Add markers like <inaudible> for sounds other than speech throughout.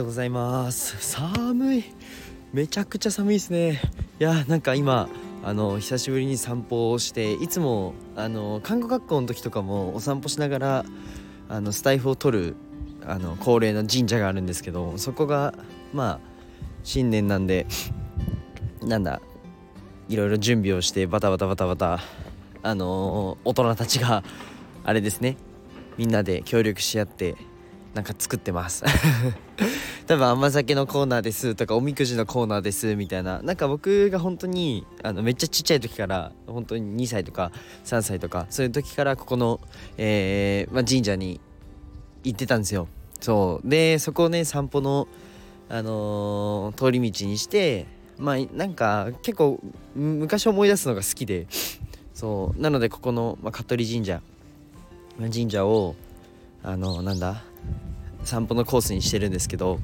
ようございます。寒い。めちゃくちゃ寒いですね。いやなんか今あの久しぶりに散歩をしていつもあの看護学校の時とかもお散歩しながらあのスタイフを取るあの恒例の神社があるんですけどそこがまあ新年なんで <laughs> なんだいろいろ準備をしてバタバタバタバタあの大人たちがあれですね。みんなで協力し合ってなんか作ってます。<laughs> 多分甘酒のコーナーですとかおみくじのコーナーですみたいな。なんか僕が本当にあのめっちゃちっちゃい時から本当に2歳とか3歳とかそういう時からここの、えーまあ、神社に行ってたんですよ。そう。でそこをね散歩の、あのー、通り道にしてまあなんか結構昔思い出すのが好きで。そう。なのでここの、まあ、香取神社神社をあのなんだ散歩のコースにしてるんですけど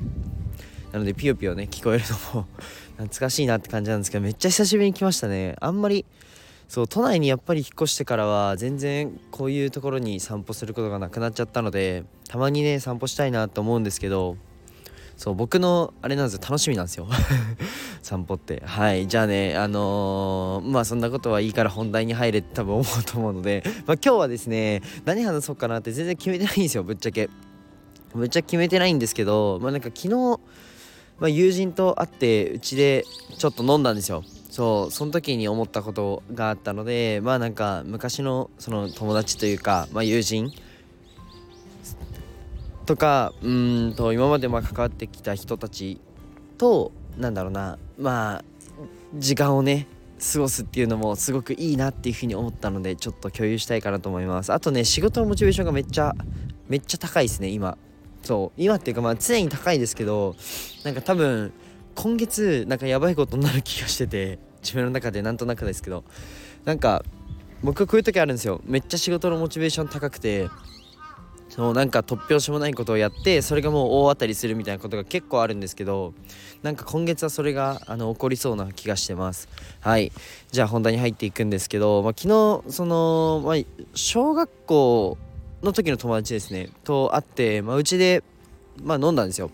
なのでピヨピヨね聞こえるのも <laughs> 懐かしいなって感じなんですけどめっちゃ久しぶりに来ましたね。あんまりそう都内にやっぱり引っ越してからは全然こういうところに散歩することがなくなっちゃったのでたまにね散歩したいなと思うんですけどそう僕のあれなんですよ楽しみなんですよ。<laughs> 散歩って。はい。じゃあねあのー、まあそんなことはいいから本題に入れって多分思うと思うので、まあ、今日はですね何話そうかなって全然決めてないんですよぶっちゃけ。ぶっちゃ決めてないんですけどまあなんか昨日、まあ、友人と会ってうちでちょっと飲んだんですよ。そうその時に思ったことがあったのでまあなんか昔のその友達というか、まあ、友人とかうんと今までまあ関わってきた人たちとなんだろうなまあ時間をね過ごすっていうのもすごくいいなっていうふうに思ったのでちょっと共有したいかなと思います。あとね仕事のモチベーションがめっちゃめっちゃ高いですね今。そう今っていうかまあ常に高いですけどなんか多分今月なんかやばいことになる気がしてて自分の中でなんとなくですけどなんか僕こういう時あるんですよ。めっちゃ仕事のモチベーション高くてそうなんか突拍子もないことをやってそれがもう大当たりするみたいなことが結構あるんですけどなんか今月はそれがあの起こりそうな気がしてます。はい。じゃあ本題に入っていくんですけど、まあ、昨日その、まあ、小学校の時の友達ですねと会って、まあ、うちで、まあ、飲んだんですよ。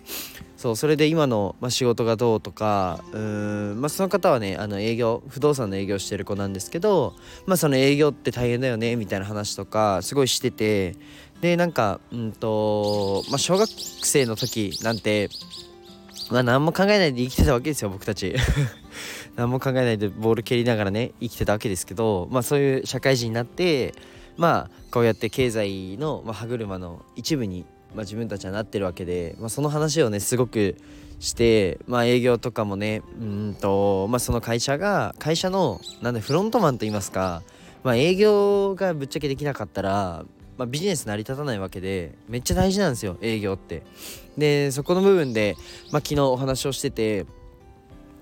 そうそれで今の、まあ、仕事がどうとかうん、まあ、その方はねあの営業不動産の営業してる子なんですけど、まあ、その営業って大変だよねみたいな話とかすごいしててでなんかうんと、まあ、小学生の時なんて、まあ、何も考えないで生きてたわけですよ僕たち。<laughs> 何も考えないでボール蹴りながらね生きてたわけですけど、まあ、そういう社会人になってまあこうやって経済の、まあ、歯車の一部に、まあ、自分たちはなってるわけで、まあ、その話をねすごくして、まあ、営業とかもねうんと、まあ、その会社が会社のなんでフロントマンといいますか、まあ、営業がぶっちゃけできなかったらまあ、ビジネス成り立たないわけでめっちゃ大事なんですよ営業って。でそこの部分で、まあ、昨日お話をしてて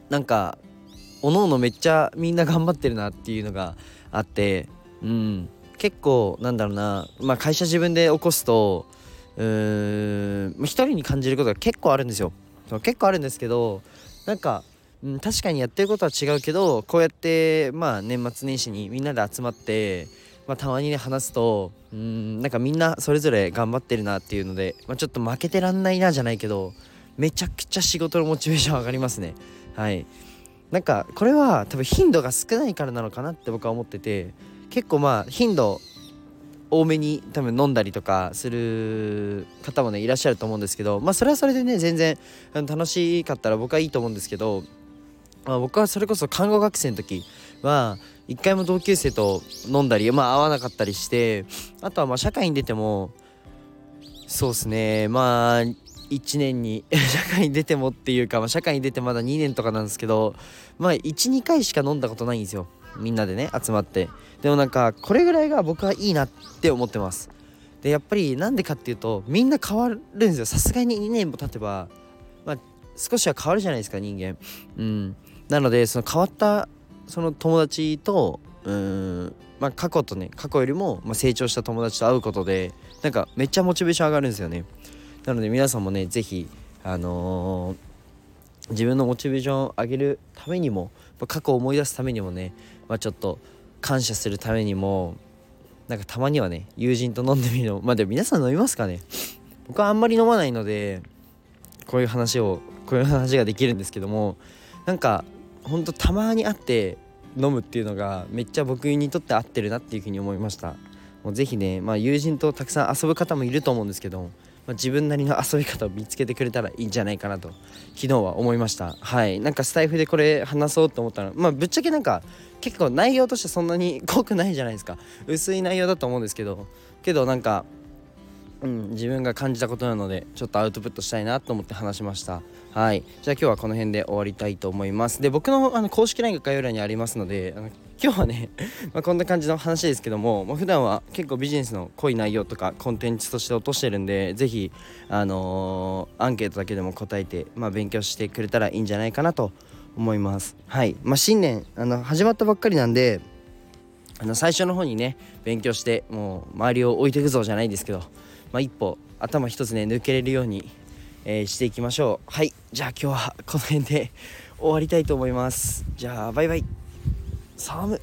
なんかおのおのめっちゃみんな頑張ってるなっていうのがあってうん。結構なんだろうな、まあ、会社自分で起こすとうーん一人に感じることが結構あるんですよ。結構あるんですけどなんかうん、確かにやってることは違うけどこうやってまあ年末年始にみんなで集まってまあ、たまにね話すとうんなんかみんなそれぞれ頑張ってるなっていうので、まあ、ちょっと負けてらんないなじゃないけどめちゃくちゃ仕事のモチベーション上がりますね。はい。なんかこれは多分頻度が少ないからなのかなって僕は思ってて結構まあ頻度多めに多分飲んだりとかする方もねいらっしゃると思うんですけどまあそれはそれでね全然楽しかったら僕はいいと思うんですけど、まあ、僕はそれこそ看護学生の時は一回も同級生と飲んだりまあ会わなかったりしてあとはまあ社会に出てもそうですねまあ1年に <laughs> 社会に出てもっていうか、まあ、社会に出てまだ2年とかなんですけどまあ12回しか飲んだことないんですよ。みんなでね集まって。でもなんかこれぐらいが僕はいいなって思ってます。でやっぱりなんでかっていうとみんな変わるんですよ。さすがに2年も経てばまあ少しは変わるじゃないですか人間。うん。なのでその変わったその友達とうんまあ過去とね過去よりも、ま成長した友達と会うことでなんかめっちゃモチベーション上がるんですよね。なので皆さんもね是非あのー、自分のモチベーションを上げるためにも、まあ、過去を思い出すためにもね、まあ、ちょっと感謝するためにもなんかたまにはね友人と飲んでみるのまあでも皆さん飲みますかね？僕はあんまり飲まないのでこういう話をこういう話ができるんですけどもなんかほんとたまに会って飲むっていうのがめっちゃ僕にとって合ってるなっていうふうに思いました。もうぜひね、まあ、友人とたくさん遊ぶ方もいると思うんですけど、まあ、自分なりの遊び方を見つけてくれたらいいんじゃないかなと昨日は思いました。はい。なんかスタイフでこれ話そうと思ったらまあぶっちゃけなんか結構内容としてそんなに濃くないじゃないですか。薄い内容だと思うんですけど。けどなんかうん、自分が感じたことなのでちょっとアウトプットしたいなと思って話しました。はい。じゃあ今日はこの辺で終わりたいと思います。で僕のあの公式 LINE が概要欄にありますのであの今日はね <laughs> まこんな感じの話ですけども、まあ、普段は結構ビジネスの濃い内容とかコンテンツとして落としてるんで是非あのー、アンケートだけでも答えて、まあ、勉強してくれたらいいんじゃないかなと思います。はい。まあ、新年あの始まったばっかりなんであの最初の方にね勉強してもう周りを置いていくぞじゃないですけどまあ、一歩頭一つね抜けれるように、えー、していきましょう。はい。じゃあ今日はこの辺で終わりたいと思います。じゃあバイバイ。寒